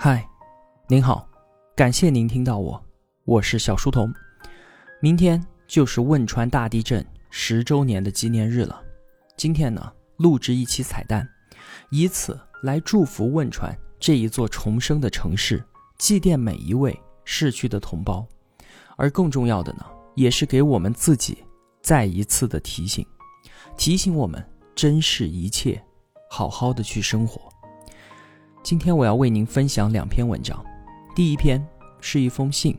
嗨，您好，感谢您听到我，我是小书童。明天就是汶川大地震十周年的纪念日了。今天呢，录制一期彩蛋，以此来祝福汶川这一座重生的城市，祭奠每一位逝去的同胞。而更重要的呢，也是给我们自己再一次的提醒，提醒我们珍视一切，好好的去生活。今天我要为您分享两篇文章，第一篇是一封信，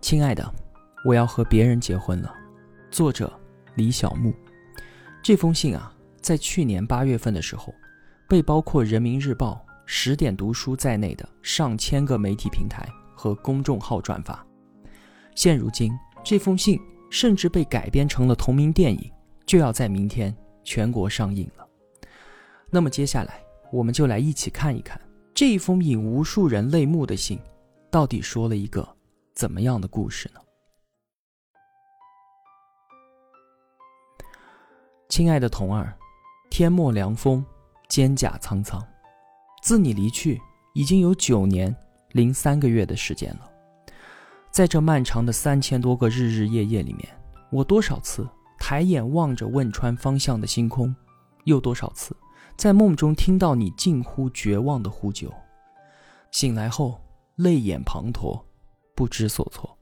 亲爱的，我要和别人结婚了，作者李小木。这封信啊，在去年八月份的时候，被包括人民日报、十点读书在内的上千个媒体平台和公众号转发。现如今，这封信甚至被改编成了同名电影，就要在明天全国上映了。那么接下来。我们就来一起看一看这一封引无数人泪目的信，到底说了一个怎么样的故事呢？亲爱的童儿，天末凉风，蒹葭苍苍。自你离去，已经有九年零三个月的时间了。在这漫长的三千多个日日夜夜里面，我多少次抬眼望着汶川方向的星空，又多少次？在梦中听到你近乎绝望的呼救，醒来后泪眼滂沱，不知所措。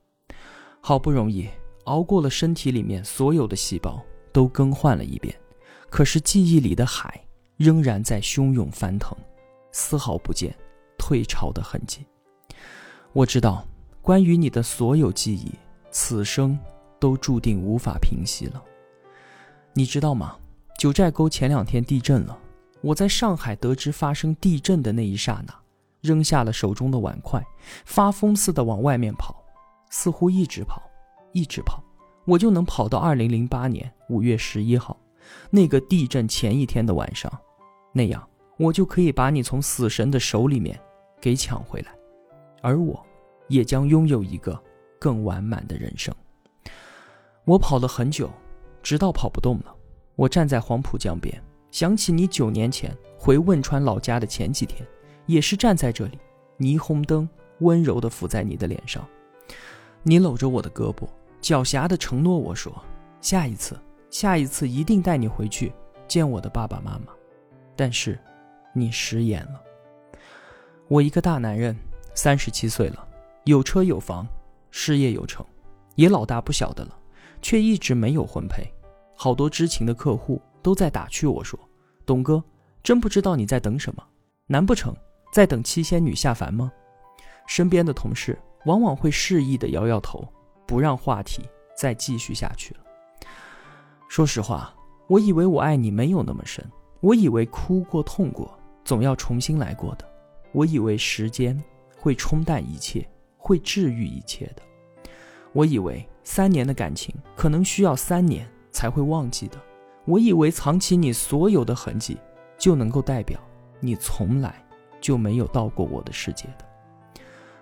好不容易熬过了身体里面所有的细胞都更换了一遍，可是记忆里的海仍然在汹涌翻腾，丝毫不见退潮的痕迹。我知道，关于你的所有记忆，此生都注定无法平息了。你知道吗？九寨沟前两天地震了。我在上海得知发生地震的那一刹那，扔下了手中的碗筷，发疯似的往外面跑，似乎一直跑，一直跑，我就能跑到二零零八年五月十一号，那个地震前一天的晚上，那样我就可以把你从死神的手里面给抢回来，而我，也将拥有一个更完满的人生。我跑了很久，直到跑不动了，我站在黄浦江边。想起你九年前回汶川老家的前几天，也是站在这里，霓虹灯温柔地浮在你的脸上，你搂着我的胳膊，狡黠地承诺我说：“下一次，下一次一定带你回去见我的爸爸妈妈。”但是，你食言了。我一个大男人，三十七岁了，有车有房，事业有成，也老大不小的了，却一直没有婚配，好多知情的客户。都在打趣我说：“董哥，真不知道你在等什么？难不成在等七仙女下凡吗？”身边的同事往往会示意的摇摇头，不让话题再继续下去了。说实话，我以为我爱你没有那么深，我以为哭过痛过总要重新来过的，我以为时间会冲淡一切，会治愈一切的，我以为三年的感情可能需要三年才会忘记的。我以为藏起你所有的痕迹，就能够代表你从来就没有到过我的世界的，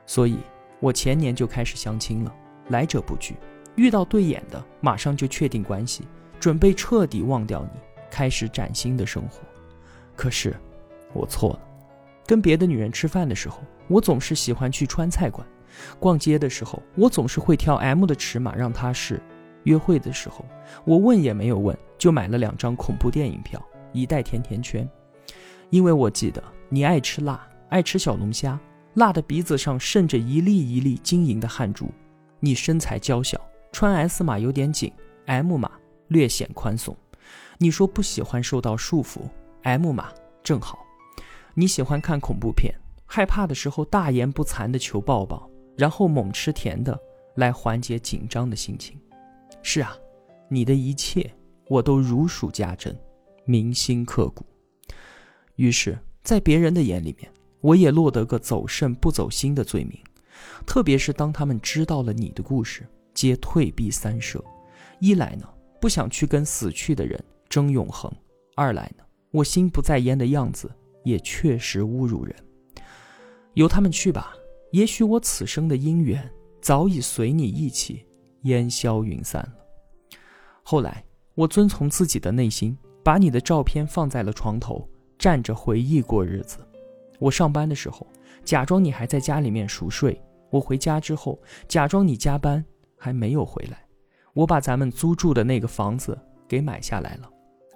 所以我前年就开始相亲了，来者不拒，遇到对眼的马上就确定关系，准备彻底忘掉你，开始崭新的生活。可是我错了，跟别的女人吃饭的时候，我总是喜欢去川菜馆；逛街的时候，我总是会挑 M 的尺码让她试。约会的时候，我问也没有问，就买了两张恐怖电影票，一袋甜甜圈，因为我记得你爱吃辣，爱吃小龙虾，辣的鼻子上渗着一粒一粒晶莹的汗珠。你身材娇小，穿 S 码有点紧，M 码略显宽松。你说不喜欢受到束缚，M 码正好。你喜欢看恐怖片，害怕的时候大言不惭的求抱抱，然后猛吃甜的来缓解紧张的心情。是啊，你的一切我都如数家珍，铭心刻骨。于是，在别人的眼里面，我也落得个走肾不走心的罪名。特别是当他们知道了你的故事，皆退避三舍。一来呢，不想去跟死去的人争永恒；二来呢，我心不在焉的样子也确实侮辱人。由他们去吧，也许我此生的姻缘早已随你一起。烟消云散了。后来，我遵从自己的内心，把你的照片放在了床头，站着回忆过日子。我上班的时候，假装你还在家里面熟睡。我回家之后，假装你加班还没有回来。我把咱们租住的那个房子给买下来了。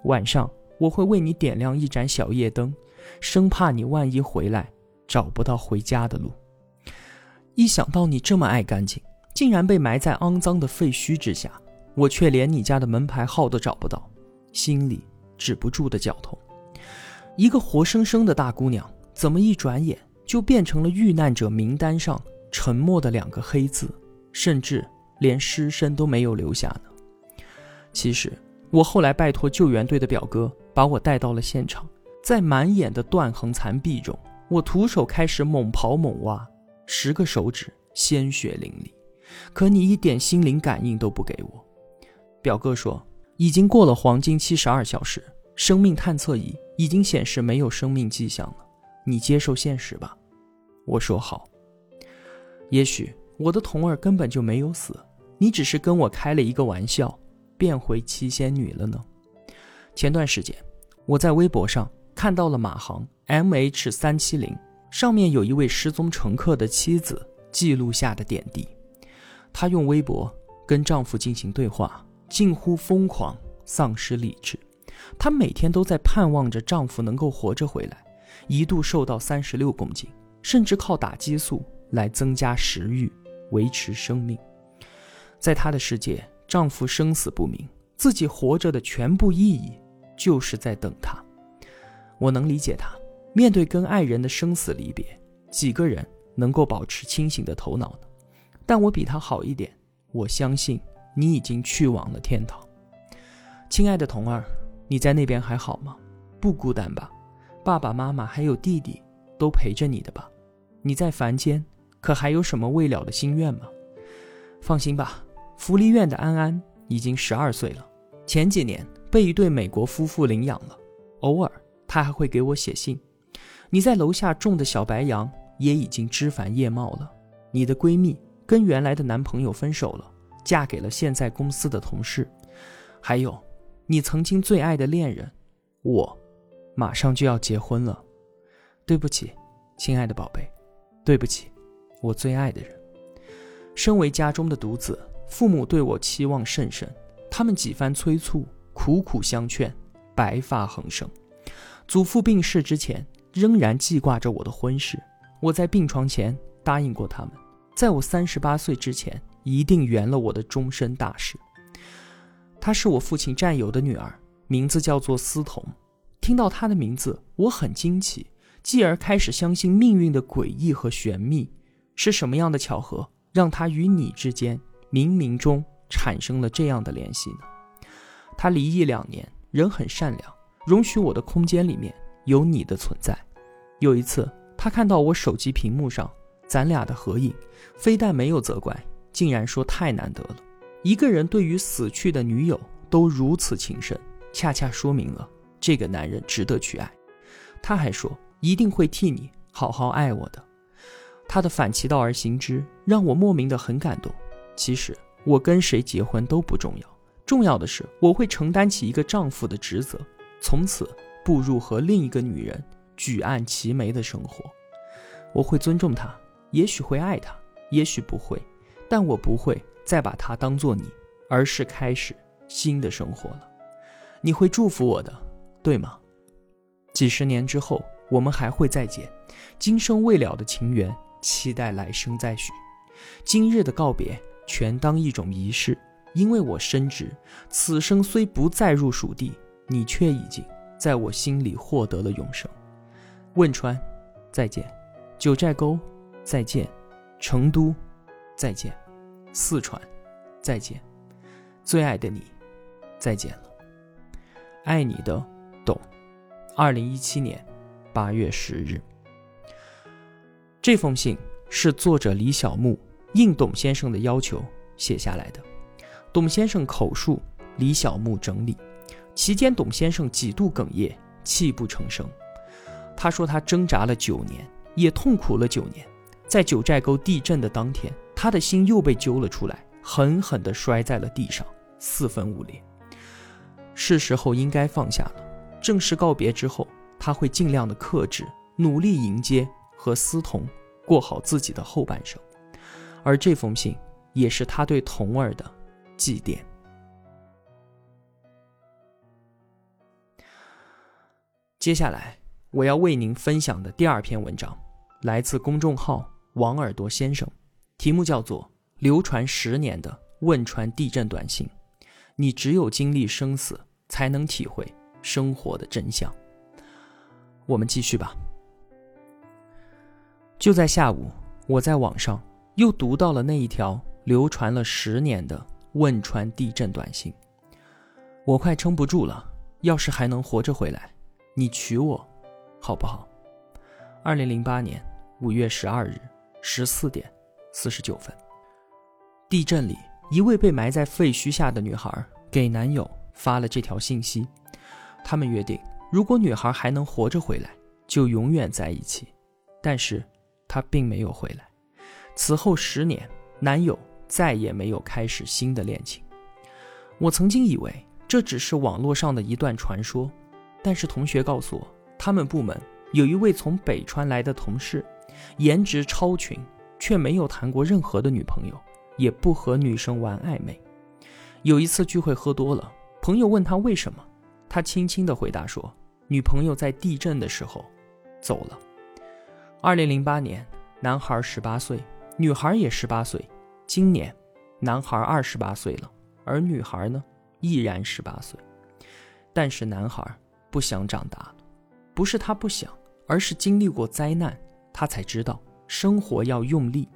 晚上我会为你点亮一盏小夜灯，生怕你万一回来找不到回家的路。一想到你这么爱干净，竟然被埋在肮脏的废墟之下，我却连你家的门牌号都找不到，心里止不住的绞痛。一个活生生的大姑娘，怎么一转眼就变成了遇难者名单上沉默的两个黑字，甚至连尸身都没有留下呢？其实，我后来拜托救援队的表哥把我带到了现场，在满眼的断横残壁中，我徒手开始猛刨猛挖。十个手指鲜血淋漓，可你一点心灵感应都不给我。表哥说，已经过了黄金七十二小时，生命探测仪已经显示没有生命迹象了。你接受现实吧。我说好。也许我的童儿根本就没有死，你只是跟我开了一个玩笑，变回七仙女了呢。前段时间，我在微博上看到了马航 MH 三七零。上面有一位失踪乘客的妻子记录下的点滴，她用微博跟丈夫进行对话，近乎疯狂，丧失理智。她每天都在盼望着丈夫能够活着回来，一度瘦到三十六公斤，甚至靠打激素来增加食欲，维持生命。在她的世界，丈夫生死不明，自己活着的全部意义就是在等他。我能理解她。面对跟爱人的生死离别，几个人能够保持清醒的头脑呢？但我比他好一点，我相信你已经去往了天堂。亲爱的童儿，你在那边还好吗？不孤单吧？爸爸妈妈还有弟弟都陪着你的吧？你在凡间可还有什么未了的心愿吗？放心吧，福利院的安安已经十二岁了，前几年被一对美国夫妇领养了，偶尔他还会给我写信。你在楼下种的小白杨也已经枝繁叶茂了。你的闺蜜跟原来的男朋友分手了，嫁给了现在公司的同事。还有，你曾经最爱的恋人，我，马上就要结婚了。对不起，亲爱的宝贝，对不起，我最爱的人。身为家中的独子，父母对我期望甚深，他们几番催促，苦苦相劝，白发横生。祖父病逝之前。仍然记挂着我的婚事，我在病床前答应过他们，在我三十八岁之前一定圆了我的终身大事。她是我父亲战友的女儿，名字叫做思彤。听到她的名字，我很惊奇，继而开始相信命运的诡异和玄秘。是什么样的巧合，让她与你之间冥冥中产生了这样的联系呢？她离异两年，人很善良，容许我的空间里面。有你的存在。有一次，他看到我手机屏幕上咱俩的合影，非但没有责怪，竟然说太难得了。一个人对于死去的女友都如此情深，恰恰说明了这个男人值得去爱。他还说一定会替你好好爱我的。他的反其道而行之，让我莫名的很感动。其实我跟谁结婚都不重要，重要的是我会承担起一个丈夫的职责，从此。步入和另一个女人举案齐眉的生活，我会尊重她，也许会爱她，也许不会，但我不会再把它当做你，而是开始新的生活了。你会祝福我的，对吗？几十年之后，我们还会再见，今生未了的情缘，期待来生再续。今日的告别，全当一种仪式，因为我深知，此生虽不再入蜀地，你却已经。在我心里获得了永生。汶川，再见；九寨沟，再见；成都，再见；四川，再见；最爱的你，再见了。爱你的，董。二零一七年八月十日。这封信是作者李小木应董先生的要求写下来的，董先生口述，李小木整理。期间，董先生几度哽咽，泣不成声。他说：“他挣扎了九年，也痛苦了九年。在九寨沟地震的当天，他的心又被揪了出来，狠狠地摔在了地上，四分五裂。是时候应该放下了。正式告别之后，他会尽量的克制，努力迎接和思彤过好自己的后半生。而这封信也是他对童儿的祭奠。接下来我要为您分享的第二篇文章，来自公众号王耳朵先生，题目叫做《流传十年的汶川地震短信》，你只有经历生死，才能体会生活的真相。我们继续吧。就在下午，我在网上。又读到了那一条流传了十年的汶川地震短信，我快撑不住了。要是还能活着回来，你娶我，好不好？二零零八年五月十二日十四点四十九分，地震里，一位被埋在废墟下的女孩给男友发了这条信息。他们约定，如果女孩还能活着回来，就永远在一起。但是，她并没有回来。此后十年，男友再也没有开始新的恋情。我曾经以为这只是网络上的一段传说，但是同学告诉我，他们部门有一位从北川来的同事，颜值超群，却没有谈过任何的女朋友，也不和女生玩暧昧。有一次聚会喝多了，朋友问他为什么，他轻轻的回答说：“女朋友在地震的时候走了。”二零零八年，男孩十八岁。女孩也十八岁，今年，男孩二十八岁了，而女孩呢，依然十八岁。但是男孩不想长大了，不是他不想，而是经历过灾难，他才知道生活要用力，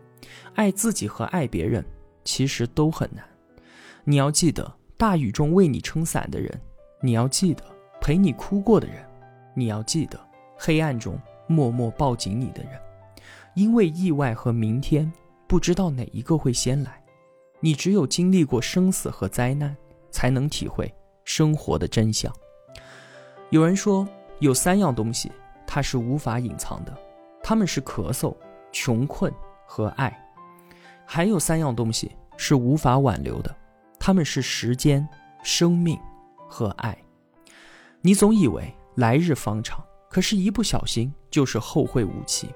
爱自己和爱别人其实都很难。你要记得大雨中为你撑伞的人，你要记得陪你哭过的人，你要记得黑暗中默默抱紧你的人。因为意外和明天，不知道哪一个会先来。你只有经历过生死和灾难，才能体会生活的真相。有人说，有三样东西它是无法隐藏的，他们是咳嗽、穷困和爱；还有三样东西是无法挽留的，他们是时间、生命和爱。你总以为来日方长，可是，一不小心就是后会无期。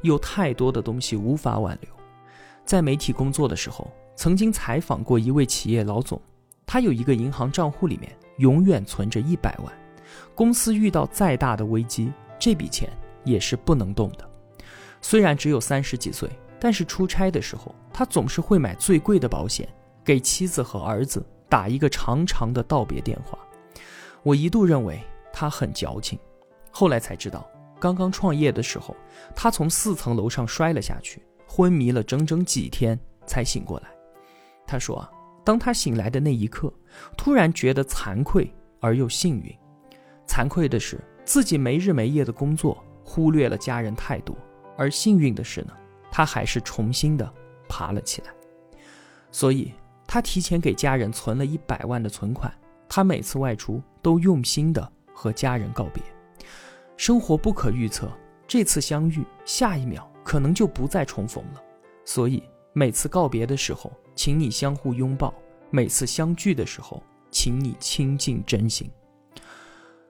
有太多的东西无法挽留。在媒体工作的时候，曾经采访过一位企业老总，他有一个银行账户里面永远存着一百万，公司遇到再大的危机，这笔钱也是不能动的。虽然只有三十几岁，但是出差的时候，他总是会买最贵的保险，给妻子和儿子打一个长长的道别电话。我一度认为他很矫情，后来才知道。刚刚创业的时候，他从四层楼上摔了下去，昏迷了整整几天才醒过来。他说，当他醒来的那一刻，突然觉得惭愧而又幸运。惭愧的是自己没日没夜的工作，忽略了家人太多；而幸运的是呢，他还是重新的爬了起来。所以，他提前给家人存了一百万的存款。他每次外出都用心的和家人告别。生活不可预测，这次相遇，下一秒可能就不再重逢了。所以每次告别的时候，请你相互拥抱；每次相聚的时候，请你倾尽真心。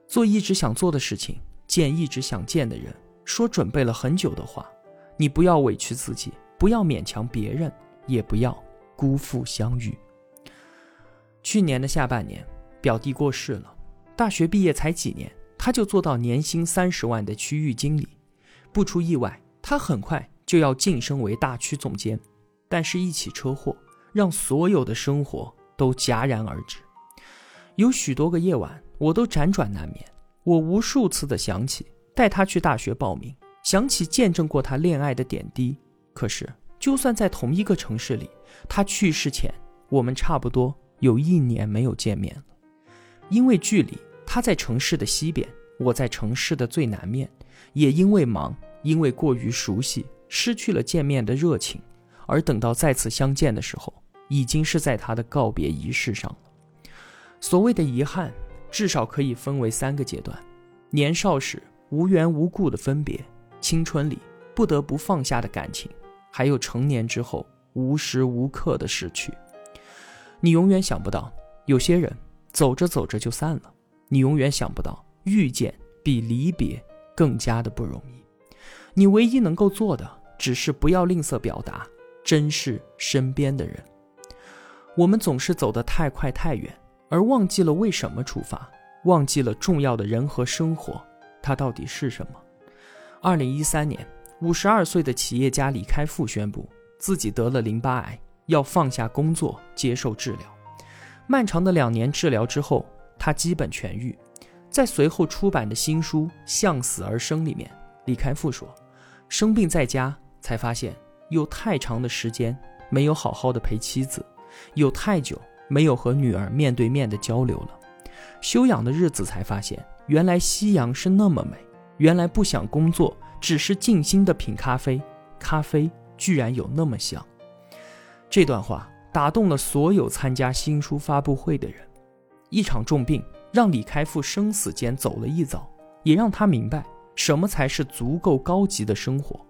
做一直想做的事情，见一直想见的人，说准备了很久的话。你不要委屈自己，不要勉强别人，也不要辜负相遇。去年的下半年，表弟过世了，大学毕业才几年。他就做到年薪三十万的区域经理，不出意外，他很快就要晋升为大区总监。但是，一起车祸让所有的生活都戛然而止。有许多个夜晚，我都辗转难眠。我无数次的想起带他去大学报名，想起见证过他恋爱的点滴。可是，就算在同一个城市里，他去世前，我们差不多有一年没有见面了，因为距离。他在城市的西边，我在城市的最南面，也因为忙，因为过于熟悉，失去了见面的热情，而等到再次相见的时候，已经是在他的告别仪式上了。所谓的遗憾，至少可以分为三个阶段：年少时无缘无故的分别，青春里不得不放下的感情，还有成年之后无时无刻的失去。你永远想不到，有些人走着走着就散了。你永远想不到，遇见比离别更加的不容易。你唯一能够做的，只是不要吝啬表达，珍视身边的人。我们总是走得太快太远，而忘记了为什么出发，忘记了重要的人和生活，它到底是什么？二零一三年，五十二岁的企业家李开复宣布自己得了淋巴癌，要放下工作接受治疗。漫长的两年治疗之后，他基本痊愈。在随后出版的新书《向死而生》里面，李开复说：“生病在家，才发现有太长的时间没有好好的陪妻子，有太久没有和女儿面对面的交流了。休养的日子才发现，原来夕阳是那么美，原来不想工作，只是静心的品咖啡，咖啡居然有那么香。”这段话打动了所有参加新书发布会的人。一场重病。让李开复生死间走了一遭，也让他明白什么才是足够高级的生活。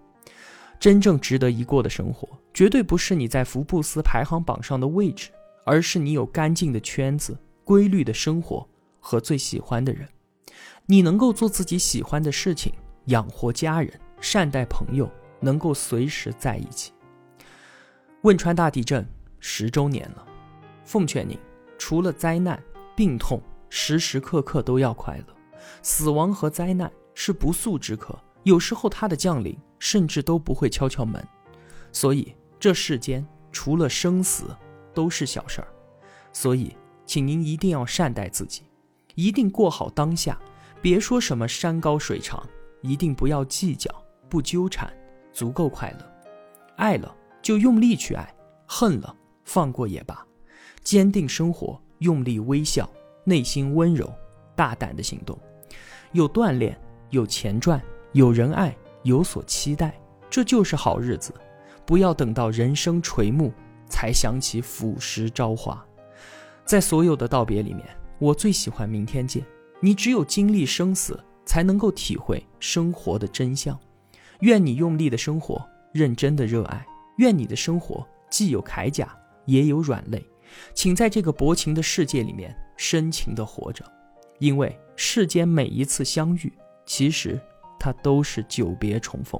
真正值得一过的生活，绝对不是你在福布斯排行榜上的位置，而是你有干净的圈子、规律的生活和最喜欢的人。你能够做自己喜欢的事情，养活家人，善待朋友，能够随时在一起。汶川大地震十周年了，奉劝您，除了灾难、病痛。时时刻刻都要快乐，死亡和灾难是不速之客，有时候它的降临甚至都不会敲敲门，所以这世间除了生死都是小事儿，所以请您一定要善待自己，一定过好当下，别说什么山高水长，一定不要计较，不纠缠，足够快乐，爱了就用力去爱，恨了放过也罢，坚定生活，用力微笑。内心温柔，大胆的行动，有锻炼，有钱赚，有人爱，有所期待，这就是好日子。不要等到人生垂暮，才想起腐蚀朝华。在所有的道别里面，我最喜欢明天见。你只有经历生死，才能够体会生活的真相。愿你用力的生活，认真的热爱。愿你的生活既有铠甲，也有软肋。请在这个薄情的世界里面深情的活着，因为世间每一次相遇，其实它都是久别重逢。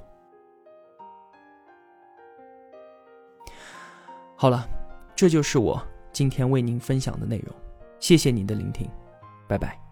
好了，这就是我今天为您分享的内容，谢谢您的聆听，拜拜。